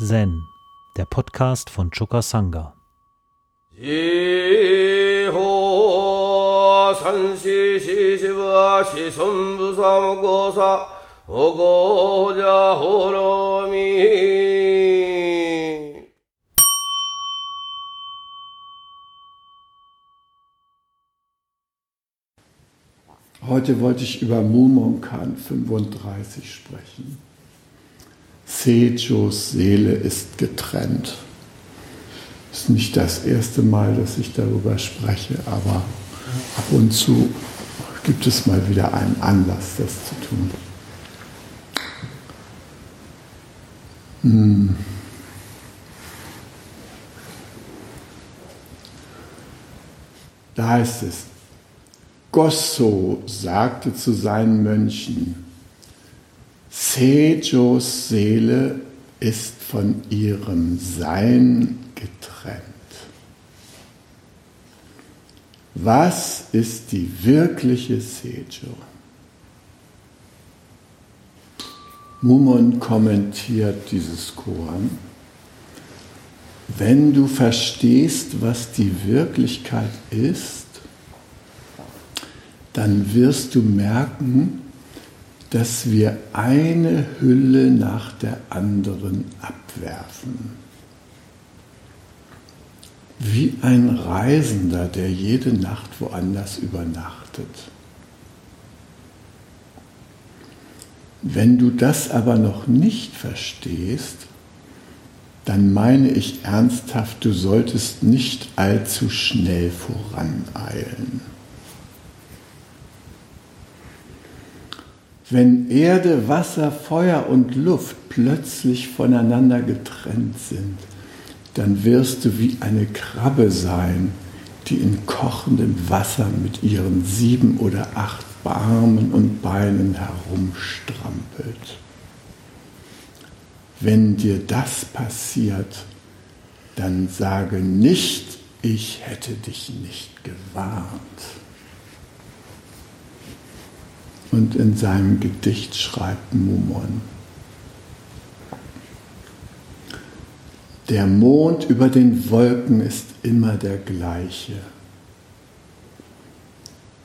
Zen, der Podcast von Choka Sangha. Heute wollte ich über Mumonkan 35 sprechen. Sejos Seele ist getrennt. Ist nicht das erste Mal, dass ich darüber spreche, aber ab und zu gibt es mal wieder einen Anlass, das zu tun. Hm. Da heißt es, Gosso sagte zu seinen Mönchen, Sejos Seele ist von ihrem Sein getrennt. Was ist die wirkliche Sejo? Mumon kommentiert dieses Koran. Wenn du verstehst, was die Wirklichkeit ist, dann wirst du merken, dass wir eine Hülle nach der anderen abwerfen. Wie ein Reisender, der jede Nacht woanders übernachtet. Wenn du das aber noch nicht verstehst, dann meine ich ernsthaft, du solltest nicht allzu schnell voraneilen. Wenn Erde, Wasser, Feuer und Luft plötzlich voneinander getrennt sind, dann wirst du wie eine Krabbe sein, die in kochendem Wasser mit ihren sieben oder acht Armen und Beinen herumstrampelt. Wenn dir das passiert, dann sage nicht, ich hätte dich nicht gewarnt. Und in seinem Gedicht schreibt Mumon, der Mond über den Wolken ist immer der gleiche.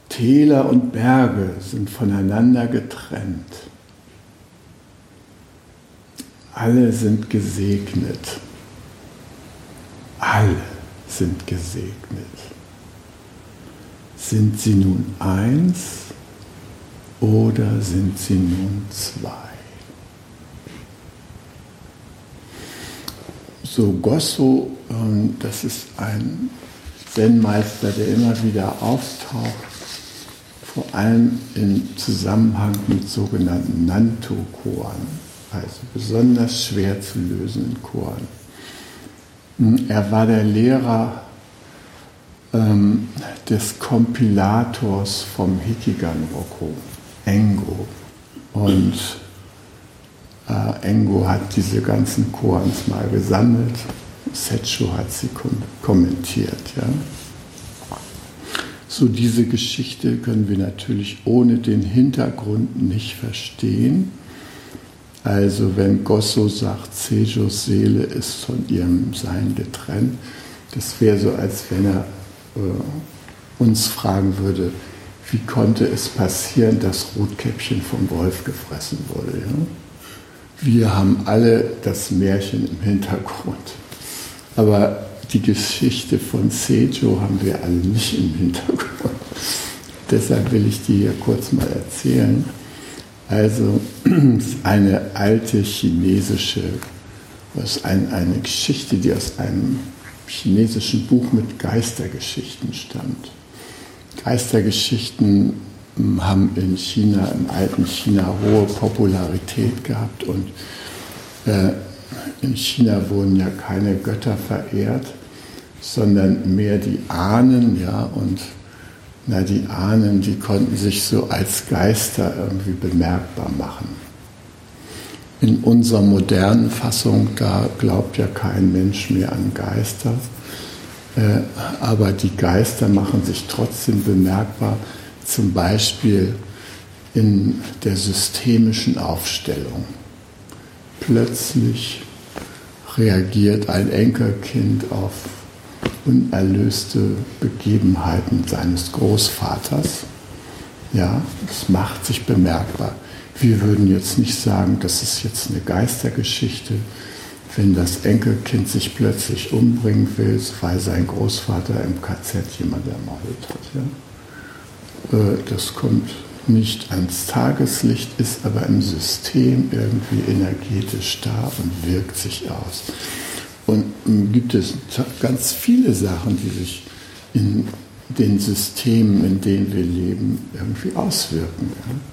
Täler und Berge sind voneinander getrennt. Alle sind gesegnet. Alle sind gesegnet. Sind sie nun eins oder sind sie nun zwei? So Gosso, ähm, das ist ein Zen-Meister, der immer wieder auftaucht, vor allem im Zusammenhang mit sogenannten Nanto-Koren, also besonders schwer zu lösenden Koren. Hm, er war der Lehrer ähm, des Kompilators vom Hikigan-Roko. Engo. Und äh, Engo hat diese ganzen Koans mal gesammelt. Secho hat sie kom kommentiert. Ja. So diese Geschichte können wir natürlich ohne den Hintergrund nicht verstehen. Also wenn Gosso sagt, Sejos Seele ist von ihrem Sein getrennt, das wäre so, als wenn er äh, uns fragen würde, wie konnte es passieren, dass Rotkäppchen vom Wolf gefressen wurde. Ja? Wir haben alle das Märchen im Hintergrund. Aber die Geschichte von Sejo haben wir alle nicht im Hintergrund. Deshalb will ich die hier kurz mal erzählen. Also eine alte chinesische, was ein, eine Geschichte, die aus einem chinesischen Buch mit Geistergeschichten stammt. Geistergeschichten hm, haben in China, im alten China, hohe Popularität gehabt und äh, in China wurden ja keine Götter verehrt, sondern mehr die Ahnen, ja, und na, die Ahnen, die konnten sich so als Geister irgendwie bemerkbar machen. In unserer modernen Fassung, da glaubt ja kein Mensch mehr an Geister, aber die Geister machen sich trotzdem bemerkbar, zum Beispiel in der systemischen Aufstellung. Plötzlich reagiert ein Enkelkind auf unerlöste Begebenheiten seines Großvaters. Ja, das macht sich bemerkbar. Wir würden jetzt nicht sagen, das ist jetzt eine Geistergeschichte, wenn das Enkelkind sich plötzlich umbringen will, weil sein Großvater im KZ jemand ermordet hat. Ja? Äh, das kommt nicht ans Tageslicht, ist aber im System irgendwie energetisch da und wirkt sich aus. Und ähm, gibt es ganz viele Sachen, die sich in den Systemen, in denen wir leben, irgendwie auswirken. Ja?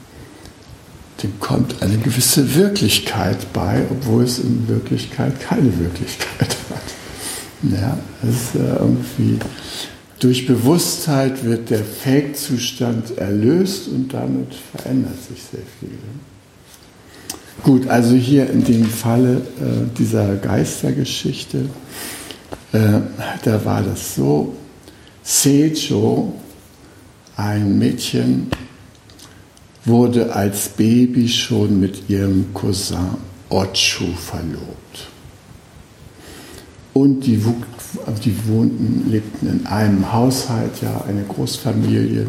Dem kommt eine gewisse Wirklichkeit bei, obwohl es in Wirklichkeit keine Wirklichkeit hat. Ja, es ist irgendwie durch Bewusstheit wird der Fake-Zustand erlöst und damit verändert sich sehr viel. Gut, also hier in dem Falle äh, dieser Geistergeschichte, äh, da war das so, Seijo, ein Mädchen, wurde als Baby schon mit ihrem Cousin Ochu verlobt. Und die, die wohnten, lebten in einem Haushalt, ja, eine Großfamilie.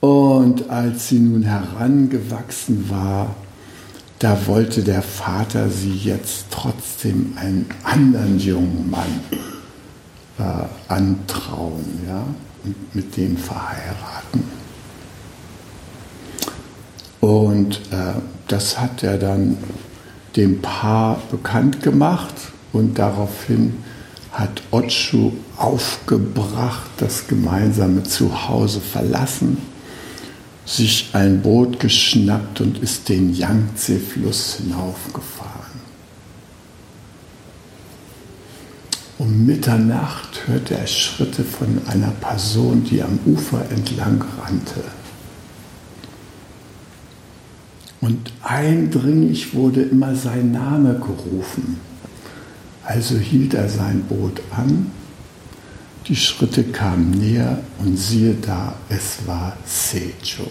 Und als sie nun herangewachsen war, da wollte der Vater sie jetzt trotzdem einen anderen jungen Mann äh, antrauen ja, und mit dem verheiraten. Und äh, das hat er dann dem Paar bekannt gemacht und daraufhin hat Otschu aufgebracht, das gemeinsame Zuhause verlassen sich ein Boot geschnappt und ist den Yangtze-Fluss hinaufgefahren. Um Mitternacht hörte er Schritte von einer Person, die am Ufer entlang rannte. Und eindringlich wurde immer sein Name gerufen. Also hielt er sein Boot an die Schritte kamen näher und siehe da, es war Sejo.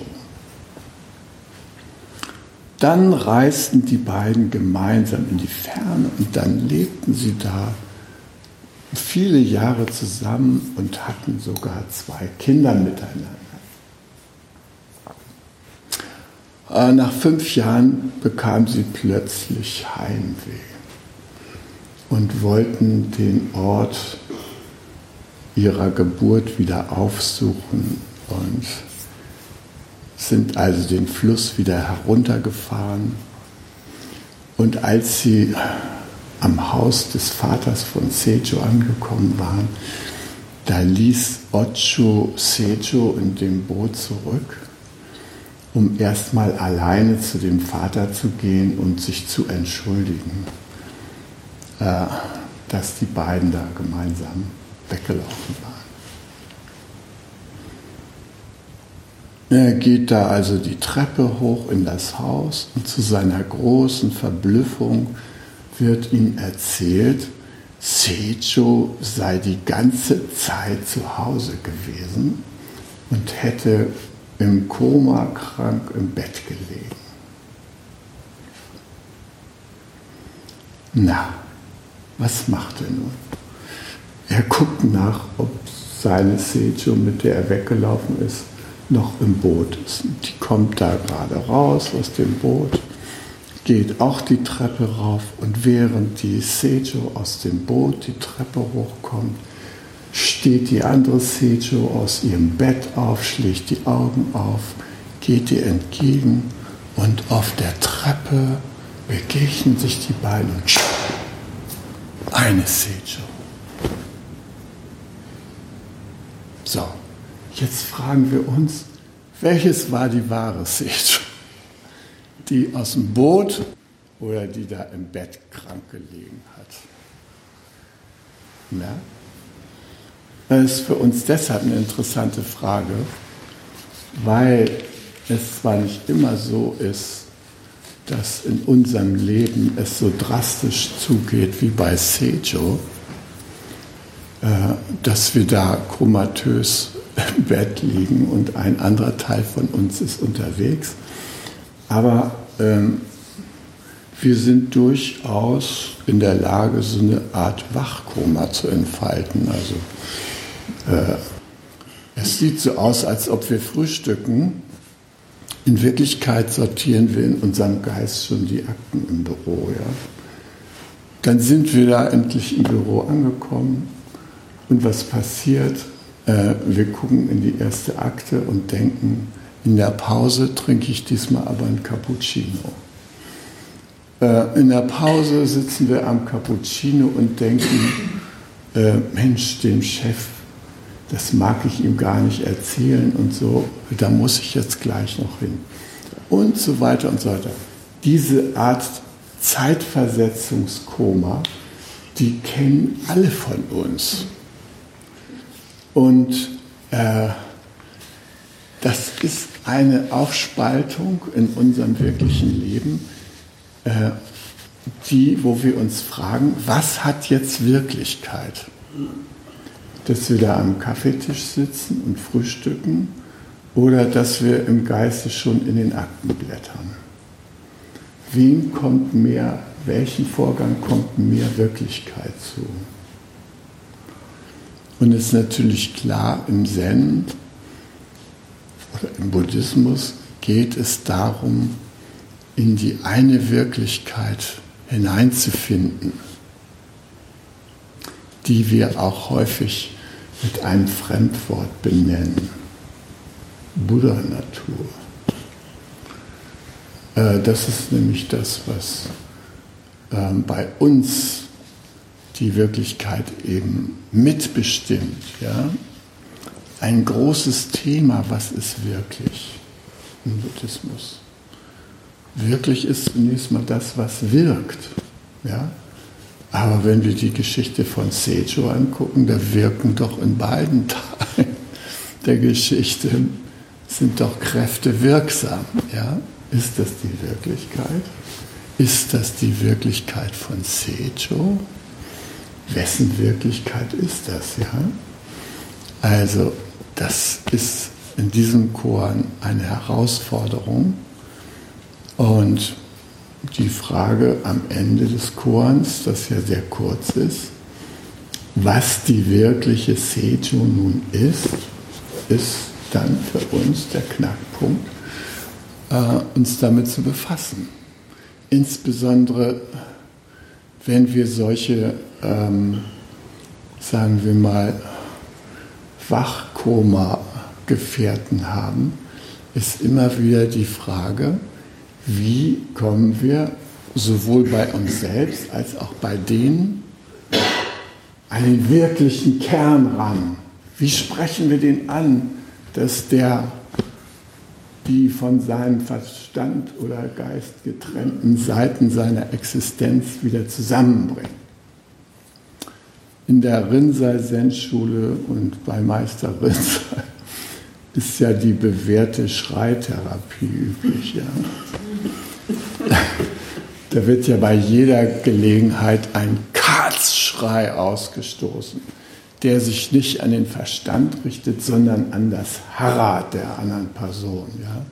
Dann reisten die beiden gemeinsam in die Ferne und dann lebten sie da viele Jahre zusammen und hatten sogar zwei Kinder miteinander. Äh, nach fünf Jahren bekam sie plötzlich Heimweh und wollten den Ort ihrer Geburt wieder aufsuchen und sind also den Fluss wieder heruntergefahren. Und als sie am Haus des Vaters von Sejo angekommen waren, da ließ Ocho Sejo in dem Boot zurück, um erstmal alleine zu dem Vater zu gehen und sich zu entschuldigen, äh, dass die beiden da gemeinsam weggelaufen waren. Er geht da also die Treppe hoch in das Haus und zu seiner großen Verblüffung wird ihm erzählt, Seicho sei die ganze Zeit zu Hause gewesen und hätte im Koma krank im Bett gelegen. Na, was macht er nun? Er guckt nach, ob seine Sejo, mit der er weggelaufen ist, noch im Boot ist. Die kommt da gerade raus aus dem Boot, geht auch die Treppe rauf und während die Sejo aus dem Boot die Treppe hochkommt, steht die andere Sejo aus ihrem Bett auf, schlägt die Augen auf, geht ihr entgegen und auf der Treppe begegnen sich die beiden und eine Sejo. So, jetzt fragen wir uns, welches war die wahre Sicht? Die aus dem Boot oder die da im Bett krank gelegen hat? Ja? Das ist für uns deshalb eine interessante Frage, weil es zwar nicht immer so ist, dass in unserem Leben es so drastisch zugeht wie bei Sejo, äh, dass wir da komatös im Bett liegen und ein anderer Teil von uns ist unterwegs. Aber ähm, wir sind durchaus in der Lage, so eine Art Wachkoma zu entfalten. Also es sieht so aus, als ob wir frühstücken. In Wirklichkeit sortieren wir in unserem Geist schon die Akten im Büro. Ja? Dann sind wir da endlich im Büro angekommen. Und was passiert? Äh, wir gucken in die erste Akte und denken, in der Pause trinke ich diesmal aber ein Cappuccino. Äh, in der Pause sitzen wir am Cappuccino und denken, äh, Mensch, dem Chef, das mag ich ihm gar nicht erzählen und so, da muss ich jetzt gleich noch hin. Und so weiter und so weiter. Diese Art Zeitversetzungskoma, die kennen alle von uns. Und äh, das ist eine Aufspaltung in unserem wirklichen Leben, äh, die, wo wir uns fragen, was hat jetzt Wirklichkeit? Dass wir da am Kaffeetisch sitzen und frühstücken oder dass wir im Geiste schon in den Akten blättern. Wem kommt mehr, welchen Vorgang kommt mehr Wirklichkeit zu? Und es ist natürlich klar, im Zen oder im Buddhismus geht es darum, in die eine Wirklichkeit hineinzufinden, die wir auch häufig mit einem Fremdwort benennen. Buddha-Natur. Äh, das ist nämlich das, was ähm, bei uns die Wirklichkeit eben mitbestimmt. Ja? Ein großes Thema, was ist wirklich im Buddhismus? Wirklich ist zunächst mal das, was wirkt. Ja? Aber wenn wir die Geschichte von Seijo angucken, da wirken doch in beiden Teilen der Geschichte sind doch Kräfte wirksam. Ja? Ist das die Wirklichkeit? Ist das die Wirklichkeit von Seijo? Wessen Wirklichkeit ist das? Ja? Also, das ist in diesem Chor eine Herausforderung. Und die Frage am Ende des Chorens, das ja sehr kurz ist, was die wirkliche Seijo nun ist, ist dann für uns der Knackpunkt, äh, uns damit zu befassen. Insbesondere, wenn wir solche, ähm, sagen wir mal, Wachkoma-Gefährten haben, ist immer wieder die Frage, wie kommen wir sowohl bei uns selbst als auch bei denen an den wirklichen Kern ran? Wie sprechen wir den an, dass der die von seinem Verstand oder Geist getrennten Seiten seiner Existenz wieder zusammenbringt? In der Rinzai Zen-Schule und bei Meister Rinzai ist ja die bewährte Schreitherapie üblich. Ja. Da wird ja bei jeder Gelegenheit ein Katzschrei ausgestoßen, der sich nicht an den Verstand richtet, sondern an das Harra der anderen Person, ja,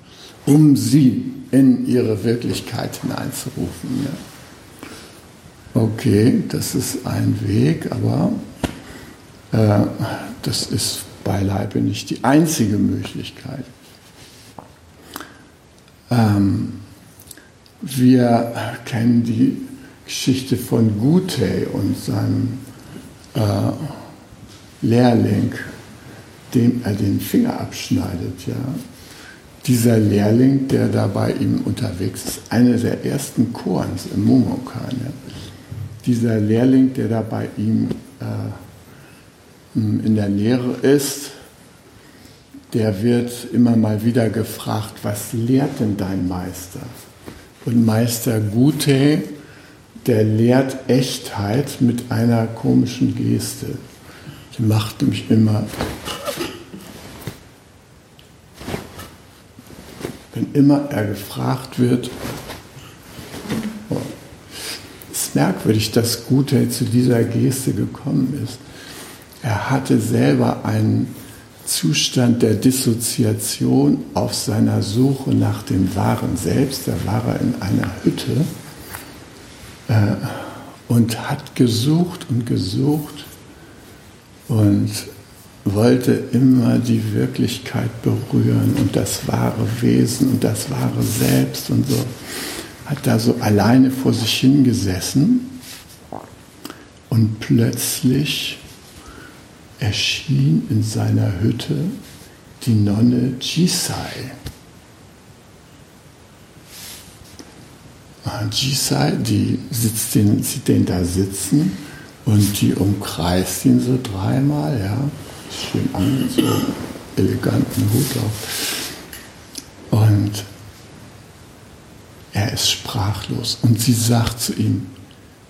um sie in ihre Wirklichkeit hineinzurufen. Ja. Okay, das ist ein Weg, aber äh, das ist beileibe nicht die einzige Möglichkeit. Ähm, wir kennen die Geschichte von Gute und seinem äh, Lehrling, dem er den Finger abschneidet. Ja. Dieser Lehrling, der da bei ihm unterwegs ist, einer der ersten Korns im Momokan. Ja. Dieser Lehrling, der da bei ihm äh, in der Lehre ist, der wird immer mal wieder gefragt, was lehrt denn dein Meister? Und Meister Gute, der lehrt Echtheit mit einer komischen Geste. Die macht nämlich immer, wenn immer er gefragt wird, oh, ist merkwürdig, dass Gute zu dieser Geste gekommen ist. Er hatte selber einen Zustand der Dissoziation auf seiner Suche nach dem wahren Selbst. Da war er in einer Hütte äh, und hat gesucht und gesucht und wollte immer die Wirklichkeit berühren und das wahre Wesen und das wahre Selbst und so. Hat da so alleine vor sich hingesessen und plötzlich erschien in seiner Hütte die Nonne Jisai. Ah, Jisai, die sitzt den, sieht den da sitzen und die umkreist ihn so dreimal, ja, schön angezogen, eleganten Hut auf. Und er ist sprachlos und sie sagt zu ihm,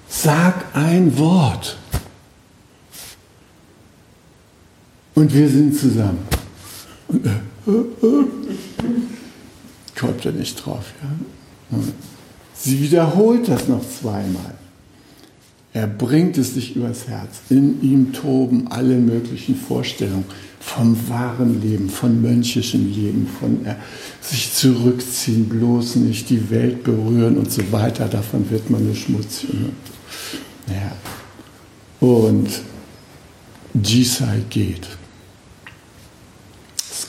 sag ein Wort. Und wir sind zusammen. Und, äh, äh. Kommt er nicht drauf, ja? Sie wiederholt das noch zweimal. Er bringt es sich übers Herz. In ihm toben alle möglichen Vorstellungen vom wahren Leben, von mönchischem Leben, von äh, sich zurückziehen, bloß nicht die Welt berühren und so weiter. Davon wird man nur schmutzig. Ja. Und Jisai geht.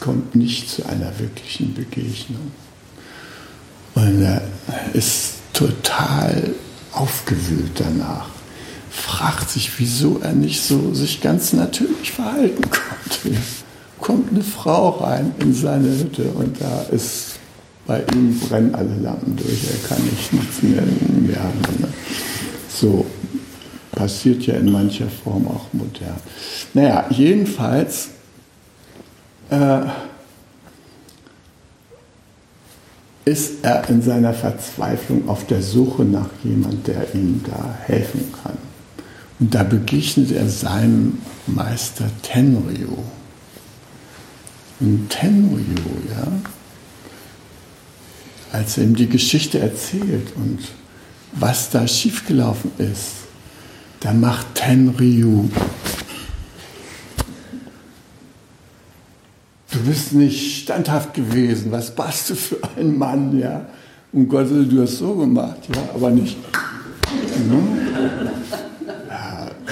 Kommt nicht zu einer wirklichen Begegnung. Und er ist total aufgewühlt danach fragt sich, wieso er nicht so sich ganz natürlich verhalten konnte. Kommt eine Frau rein in seine Hütte und da ist bei ihm brennen alle Lampen durch, er kann nicht nichts mehr merken. Ne? So passiert ja in mancher Form auch modern. Naja, jedenfalls äh, ist er in seiner Verzweiflung auf der Suche nach jemand, der ihm da helfen kann. Und da begegnet er seinem Meister Tenryu. Und Tenryu, ja, als er ihm die Geschichte erzählt und was da schiefgelaufen ist, da macht Tenryu. Du bist nicht standhaft gewesen. Was warst du für ein Mann, ja? Gottes Willen, du hast so gemacht, ja, aber nicht. Ne?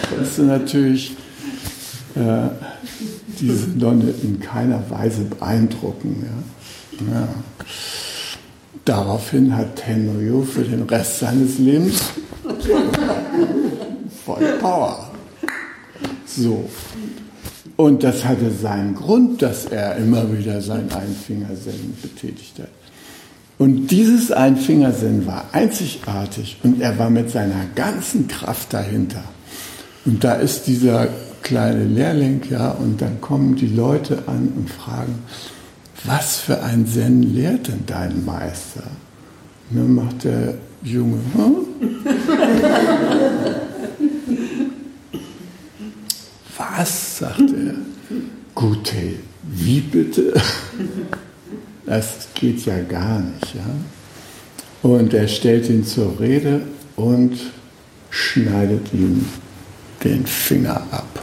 konntest du natürlich äh, diese Nonne in keiner Weise beeindrucken. Ja. Ja. Daraufhin hat Henryo für den Rest seines Lebens voll Power. So. Und das hatte seinen Grund, dass er immer wieder sein Einfingersinn betätigt hat. Und dieses Einfingersinn war einzigartig und er war mit seiner ganzen Kraft dahinter. Und da ist dieser kleine Lehrling, ja, und dann kommen die Leute an und fragen, was für ein Zen lehrt denn dein Meister? Und dann macht der Junge, hm? Was, sagt er. Gute, wie bitte? Das geht ja gar nicht, ja. Und er stellt ihn zur Rede und schneidet ihn den Finger ab.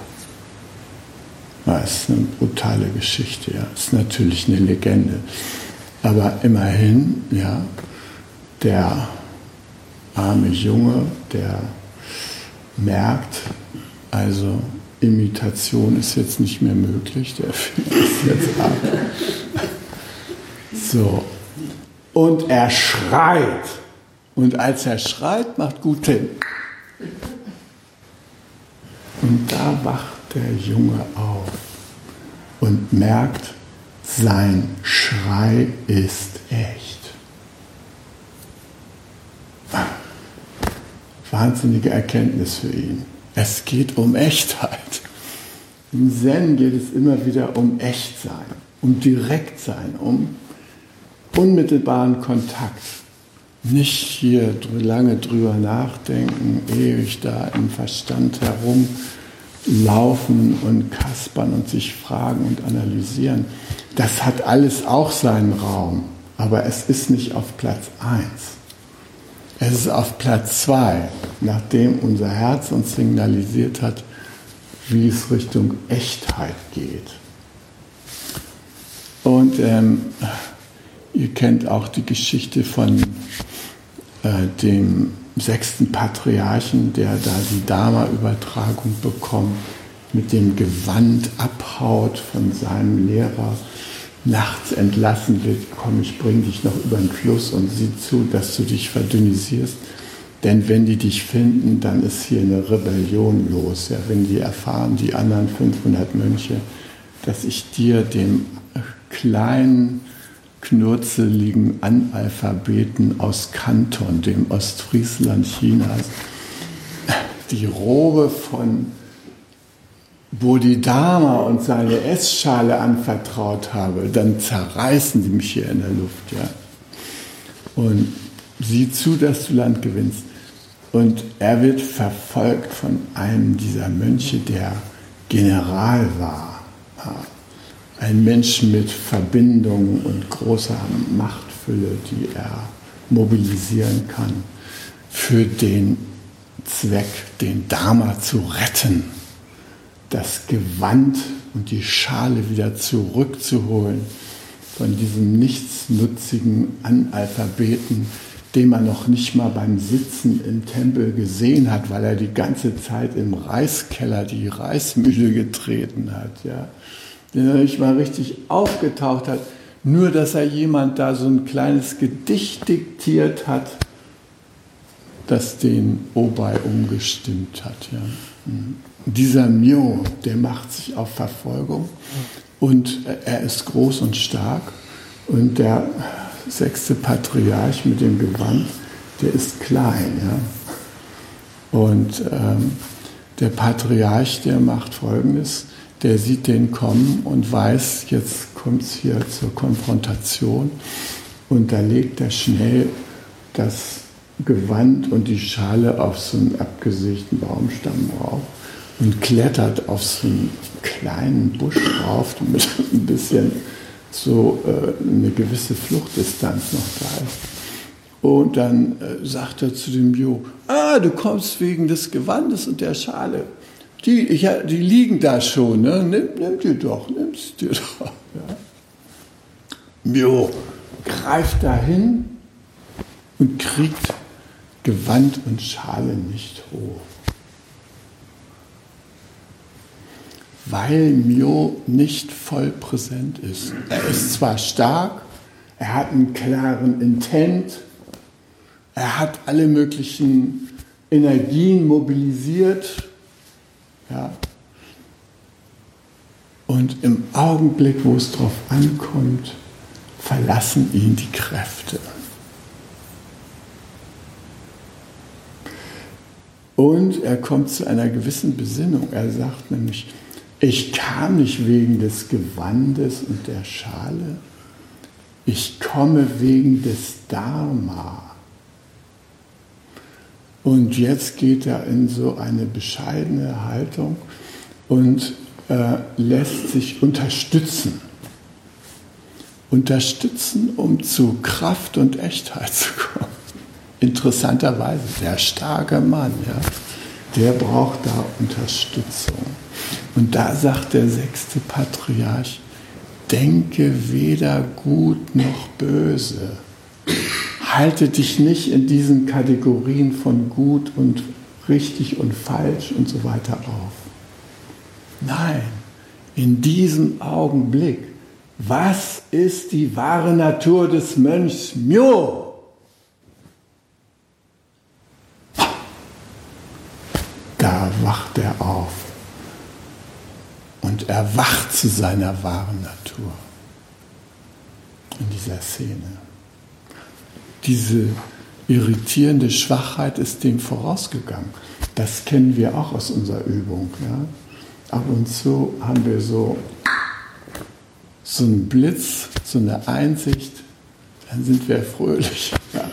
Das ist eine brutale Geschichte, ja. Das ist natürlich eine Legende. Aber immerhin, ja, der arme Junge, der merkt, also Imitation ist jetzt nicht mehr möglich, der Finger ist jetzt ab. So. Und er schreit. Und als er schreit, macht gut hin. Und da wacht der Junge auf und merkt, sein Schrei ist echt. Wahnsinnige Erkenntnis für ihn. Es geht um Echtheit. Im Zen geht es immer wieder um Echtsein, um Direktsein, um unmittelbaren Kontakt. Nicht hier lange drüber nachdenken, ewig da im Verstand herumlaufen und kaspern und sich fragen und analysieren. Das hat alles auch seinen Raum, aber es ist nicht auf Platz 1. Es ist auf Platz 2, nachdem unser Herz uns signalisiert hat, wie es Richtung Echtheit geht. Und ähm, ihr kennt auch die Geschichte von äh, dem sechsten Patriarchen, der da die Dharma-Übertragung bekommt, mit dem Gewand abhaut von seinem Lehrer, nachts entlassen wird, komm, ich bring dich noch über den Fluss und sieh zu, dass du dich verdünnisierst. Denn wenn die dich finden, dann ist hier eine Rebellion los. Ja, wenn die erfahren, die anderen 500 Mönche, dass ich dir, dem kleinen, knurzeligen Analphabeten aus Kanton, dem Ostfriesland Chinas, die Robe von Bodhidharma und seine Essschale anvertraut habe, dann zerreißen die mich hier in der Luft. Ja? Und sieh zu, dass du Land gewinnst. Und er wird verfolgt von einem dieser Mönche, der General war. Ein Mensch mit Verbindungen und großer Machtfülle, die er mobilisieren kann für den Zweck, den Dharma zu retten, das Gewand und die Schale wieder zurückzuholen von diesem nichtsnutzigen Analphabeten, den man noch nicht mal beim Sitzen im Tempel gesehen hat, weil er die ganze Zeit im Reiskeller die Reismühle getreten hat, ja. Den er nicht mal richtig aufgetaucht hat, nur dass er jemand da so ein kleines Gedicht diktiert hat, das den Obei umgestimmt hat. Ja. Mhm. Dieser Mio, der macht sich auf Verfolgung und er ist groß und stark und der sechste Patriarch mit dem Gewand, der ist klein. Ja? Und ähm, der Patriarch, der macht Folgendes, der sieht den kommen und weiß, jetzt kommt es hier zur Konfrontation und da legt er schnell das Gewand und die Schale auf so einen abgesägten Baumstamm drauf und klettert auf so einen kleinen Busch drauf, damit ein bisschen so äh, eine gewisse Fluchtdistanz noch da ist. Und dann äh, sagt er zu dem Jo, ah, du kommst wegen des Gewandes und der Schale. Die, ich, die liegen da schon, ne? nimm, nimm dir doch, nimm's dir doch. Ja. Mio greift dahin und kriegt Gewand und Schale nicht hoch. Weil Mio nicht voll präsent ist. Er ist zwar stark, er hat einen klaren Intent, er hat alle möglichen Energien mobilisiert, ja. Und im Augenblick, wo es darauf ankommt, verlassen ihn die Kräfte. Und er kommt zu einer gewissen Besinnung. Er sagt nämlich, ich kam nicht wegen des Gewandes und der Schale, ich komme wegen des Dharma. Und jetzt geht er in so eine bescheidene Haltung und äh, lässt sich unterstützen. Unterstützen, um zu Kraft und Echtheit zu kommen. Interessanterweise, der starke Mann, ja, der braucht da Unterstützung. Und da sagt der sechste Patriarch, denke weder gut noch böse. Halte dich nicht in diesen Kategorien von gut und richtig und falsch und so weiter auf. Nein, in diesem Augenblick, was ist die wahre Natur des Mönchs Myo? Da wacht er auf und erwacht zu seiner wahren Natur in dieser Szene. Diese irritierende Schwachheit ist dem vorausgegangen. Das kennen wir auch aus unserer Übung. Ja? Ab und zu haben wir so, so einen Blitz, so eine Einsicht, dann sind wir fröhlich. Ja?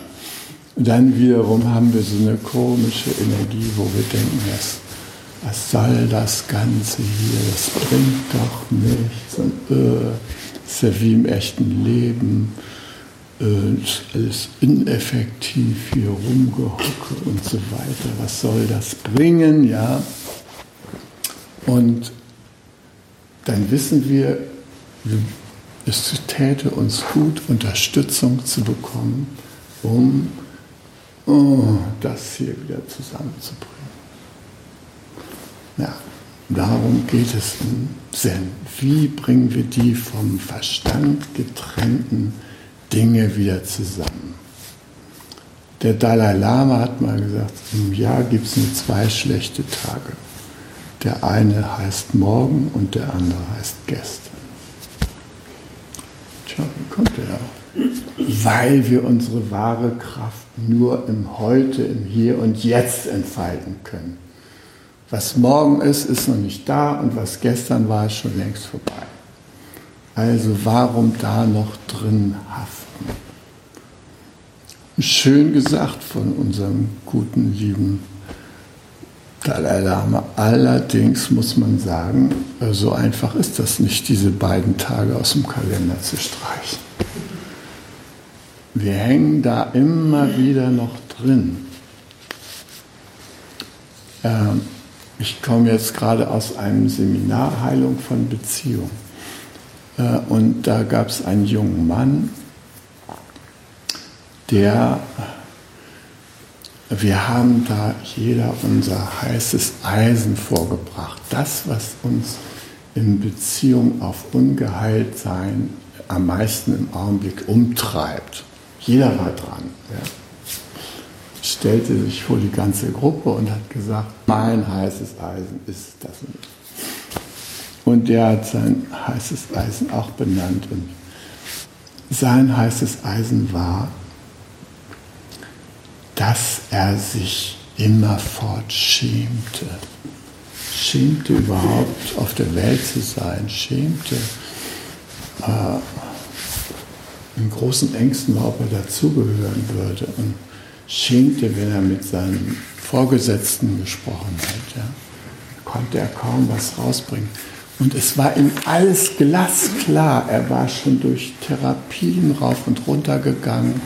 Und dann wiederum haben wir so eine komische Energie, wo wir denken, das was soll das Ganze hier, das bringt doch nichts. Und äh, ist ja wie im echten Leben, äh, ist alles ineffektiv, hier rumgehocke und so weiter. Was soll das bringen, ja? Und dann wissen wir, es täte uns gut, Unterstützung zu bekommen, um oh, das hier wieder zusammenzubringen. Ja, darum geht es im Zen. Wie bringen wir die vom Verstand getrennten Dinge wieder zusammen? Der Dalai Lama hat mal gesagt, im Jahr gibt es nur zwei schlechte Tage. Der eine heißt morgen und der andere heißt gestern. Tja, wie kommt der auch? Weil wir unsere wahre Kraft nur im Heute, im Hier und Jetzt entfalten können. Was morgen ist, ist noch nicht da und was gestern war, ist schon längst vorbei. Also warum da noch drin haften? Schön gesagt von unserem guten, lieben Dalai Lama. Allerdings muss man sagen, so einfach ist das nicht, diese beiden Tage aus dem Kalender zu streichen. Wir hängen da immer wieder noch drin. Ähm, ich komme jetzt gerade aus einem Seminar Heilung von Beziehung. Äh, und da gab es einen jungen Mann, der, wir haben da jeder unser heißes Eisen vorgebracht. Das, was uns in Beziehung auf Ungeheiltsein am meisten im Augenblick umtreibt. Jeder war dran. Ja stellte sich vor die ganze Gruppe und hat gesagt, mein heißes Eisen ist das. Und der hat sein heißes Eisen auch benannt. Und sein heißes Eisen war, dass er sich immerfort schämte. Schämte überhaupt auf der Welt zu sein, schämte äh, in großen Ängsten, ob er dazugehören würde. Und schämte, wenn er mit seinem Vorgesetzten gesprochen hat. Ja. Konnte er kaum was rausbringen. Und es war ihm alles glasklar. Er war schon durch Therapien rauf und runter gegangen.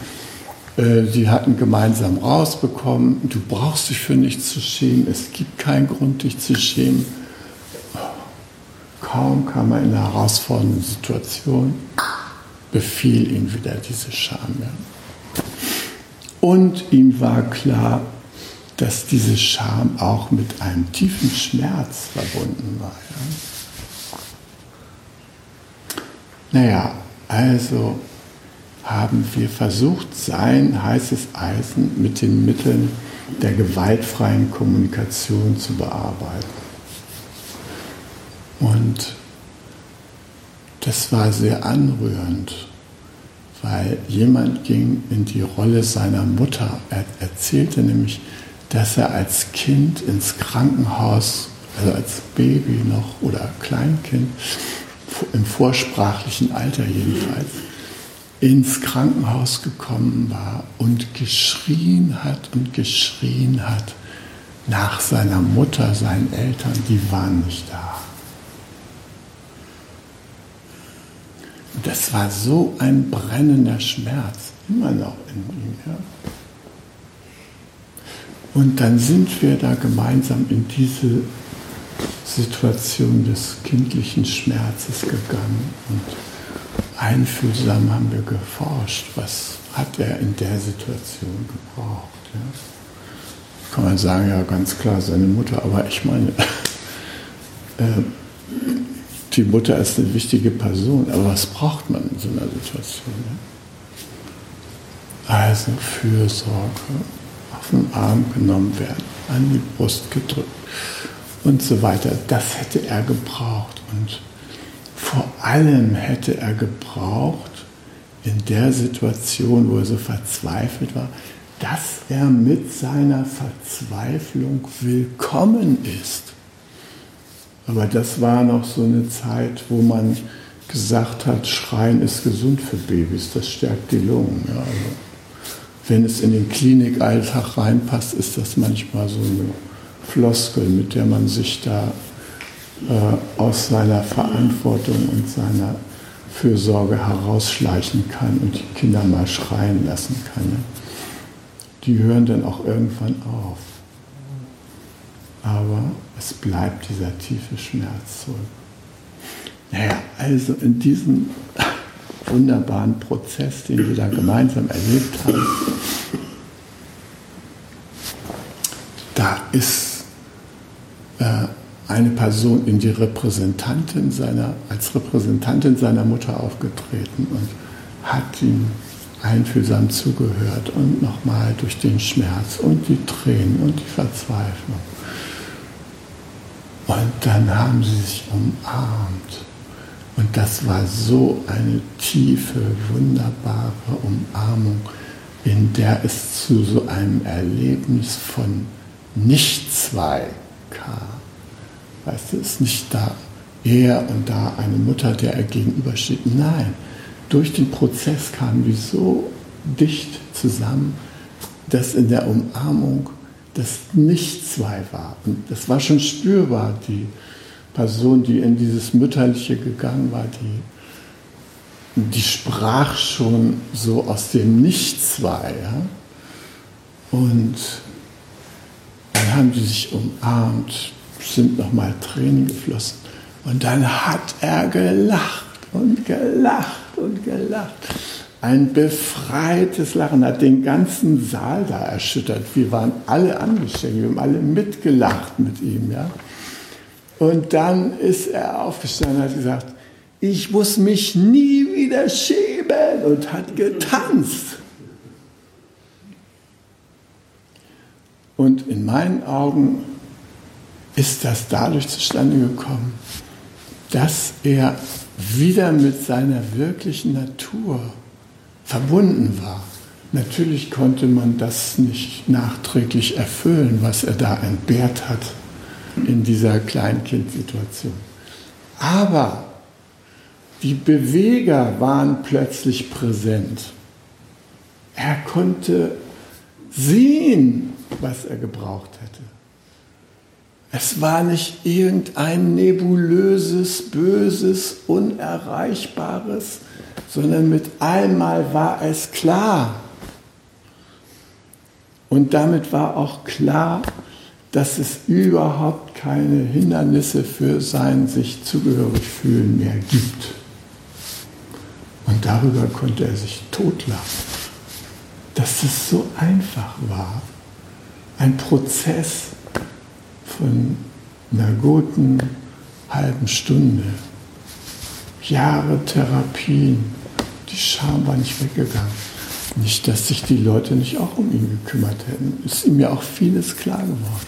Äh, sie hatten gemeinsam rausbekommen, du brauchst dich für nichts zu schämen, es gibt keinen Grund, dich zu schämen. Kaum kam er in eine herausfordernde Situation, befiel ihn wieder diese Scham. Und ihm war klar, dass diese Scham auch mit einem tiefen Schmerz verbunden war. Ja. Naja, also haben wir versucht, sein heißes Eisen mit den Mitteln der gewaltfreien Kommunikation zu bearbeiten. Und das war sehr anrührend weil jemand ging in die Rolle seiner Mutter. Er erzählte nämlich, dass er als Kind ins Krankenhaus, also als Baby noch oder Kleinkind, im vorsprachlichen Alter jedenfalls, ins Krankenhaus gekommen war und geschrien hat und geschrien hat nach seiner Mutter, seinen Eltern, die waren nicht da. Das war so ein brennender Schmerz, immer noch in ihm. Ja. Und dann sind wir da gemeinsam in diese Situation des kindlichen Schmerzes gegangen und einfühlsam haben wir geforscht, was hat er in der Situation gebraucht. Ja. Kann man sagen, ja ganz klar, seine Mutter, aber ich meine, äh, die Mutter ist eine wichtige Person, aber was braucht man in so einer Situation? Also Fürsorge, auf den Arm genommen werden, an die Brust gedrückt und so weiter. Das hätte er gebraucht. Und vor allem hätte er gebraucht, in der Situation, wo er so verzweifelt war, dass er mit seiner Verzweiflung willkommen ist. Aber das war noch so eine Zeit, wo man gesagt hat, Schreien ist gesund für Babys, das stärkt die Lungen. Ja, also wenn es in den Klinikalltag reinpasst, ist das manchmal so eine Floskel, mit der man sich da äh, aus seiner Verantwortung und seiner Fürsorge herausschleichen kann und die Kinder mal schreien lassen kann. Ja. Die hören dann auch irgendwann auf. Aber es bleibt dieser tiefe Schmerz zurück. Naja, also in diesem wunderbaren Prozess, den wir da gemeinsam erlebt haben, ist äh, eine Person in die Repräsentantin seiner, als Repräsentantin seiner Mutter aufgetreten und hat ihm einfühlsam zugehört und nochmal durch den Schmerz und die Tränen und die Verzweiflung. Und dann haben sie sich umarmt. Und das war so eine tiefe, wunderbare Umarmung, in der es zu so einem Erlebnis von Nicht-Zwei kam. Weißt du, es ist nicht da er und da eine Mutter, der er gegenübersteht. Nein, durch den Prozess kamen wir so dicht zusammen, dass in der Umarmung das nicht zwei war. Und das war schon spürbar, die Person, die in dieses Mütterliche gegangen war, die, die sprach schon so aus dem Nichts-Zwei. Ja? Und dann haben die sich umarmt, sind nochmal Tränen geflossen. Und dann hat er gelacht und gelacht und gelacht. Ein befreites Lachen hat den ganzen Saal da erschüttert. Wir waren alle angesteckt, wir haben alle mitgelacht mit ihm. Ja? Und dann ist er aufgestanden und hat gesagt, ich muss mich nie wieder schämen und hat getanzt. Und in meinen Augen ist das dadurch zustande gekommen, dass er wieder mit seiner wirklichen Natur verbunden war. Natürlich konnte man das nicht nachträglich erfüllen, was er da entbehrt hat in dieser Kleinkindsituation. Aber die Beweger waren plötzlich präsent. Er konnte sehen, was er gebraucht hätte. Es war nicht irgendein nebulöses, böses, unerreichbares, sondern mit einmal war es klar. Und damit war auch klar, dass es überhaupt keine Hindernisse für sein sich zugehörig fühlen mehr gibt. Und darüber konnte er sich totlachen, dass es so einfach war. Ein Prozess, von einer guten halben Stunde. Jahre Therapien, die Scham war nicht weggegangen. Nicht, dass sich die Leute nicht auch um ihn gekümmert hätten. Ist ihm ja auch vieles klar geworden.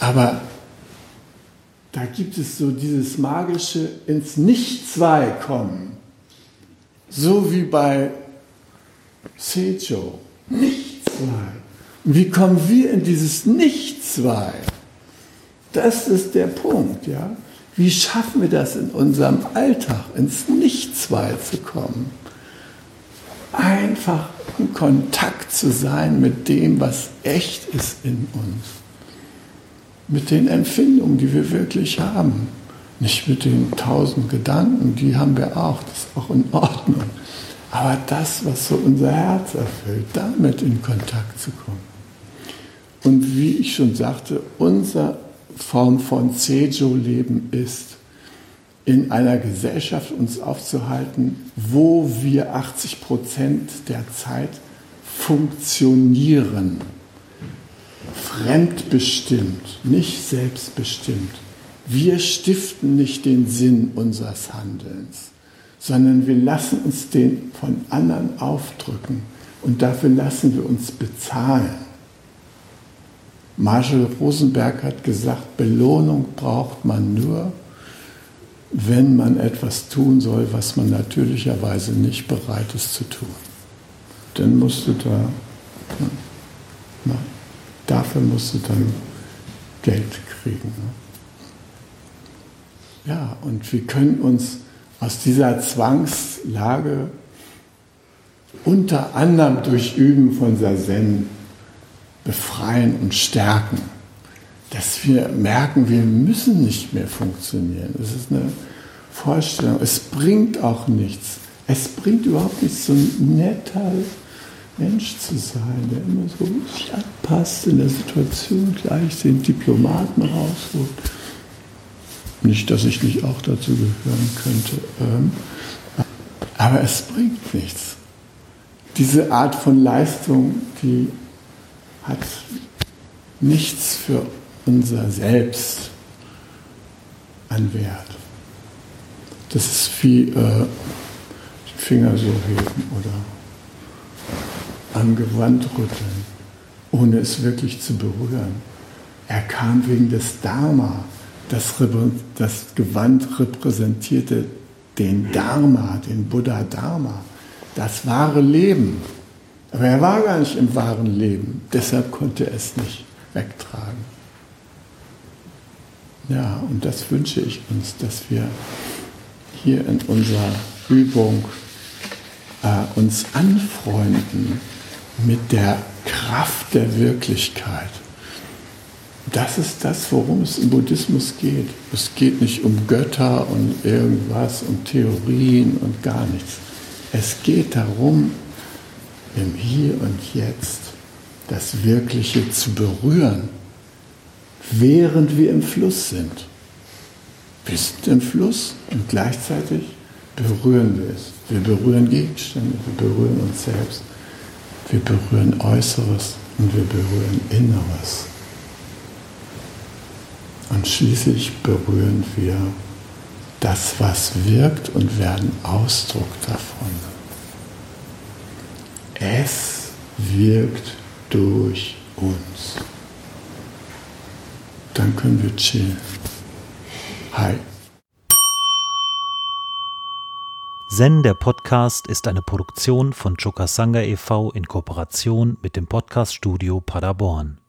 Aber da gibt es so dieses magische ins Nicht-Zwei kommen. So wie bei Sejo. Nicht-Zwei. Wie kommen wir in dieses Nicht-Zwei? Das ist der Punkt, ja. Wie schaffen wir das in unserem Alltag, ins Nicht-Zwei zu kommen? Einfach in Kontakt zu sein mit dem, was echt ist in uns. Mit den Empfindungen, die wir wirklich haben. Nicht mit den tausend Gedanken, die haben wir auch, das ist auch in Ordnung. Aber das, was so unser Herz erfüllt, damit in Kontakt zu kommen. Und wie ich schon sagte, unsere Form von Sejo-Leben ist, in einer Gesellschaft uns aufzuhalten, wo wir 80 Prozent der Zeit funktionieren. Fremdbestimmt, nicht selbstbestimmt. Wir stiften nicht den Sinn unseres Handelns, sondern wir lassen uns den von anderen aufdrücken und dafür lassen wir uns bezahlen. Marshall Rosenberg hat gesagt, Belohnung braucht man nur, wenn man etwas tun soll, was man natürlicherweise nicht bereit ist zu tun. Dann musst du da, na, dafür musst du dann Geld kriegen. Ne? Ja, und wir können uns aus dieser Zwangslage unter anderem durch Üben von Sazen befreien und stärken. Dass wir merken, wir müssen nicht mehr funktionieren. Das ist eine Vorstellung. Es bringt auch nichts. Es bringt überhaupt nichts, so ein netter Mensch zu sein, der immer so glatt passt in der Situation, gleich den Diplomaten rausholt. Nicht, dass ich nicht auch dazu gehören könnte. Ähm, aber es bringt nichts. Diese Art von Leistung, die hat nichts für unser Selbst an Wert. Das ist wie äh, Finger so heben oder am Gewand rütteln, ohne es wirklich zu berühren. Er kam wegen des Dharma. Das, das Gewand repräsentierte den Dharma, den Buddha Dharma, das wahre Leben. Aber er war gar nicht im wahren Leben, deshalb konnte er es nicht wegtragen. Ja, und das wünsche ich uns, dass wir hier in unserer Übung äh, uns anfreunden mit der Kraft der Wirklichkeit. Das ist das, worum es im Buddhismus geht. Es geht nicht um Götter und irgendwas und Theorien und gar nichts. Es geht darum, im Hier und Jetzt das Wirkliche zu berühren, während wir im Fluss sind. Wir sind im Fluss und gleichzeitig berühren wir es. Wir berühren Gegenstände, wir berühren uns selbst, wir berühren Äußeres und wir berühren Inneres. Und schließlich berühren wir das, was wirkt und werden Ausdruck davon. Es wirkt durch uns. Dann können wir chillen. Hi. Zen, der Podcast, ist eine Produktion von Chokasanga e.V. in Kooperation mit dem Podcaststudio Paderborn.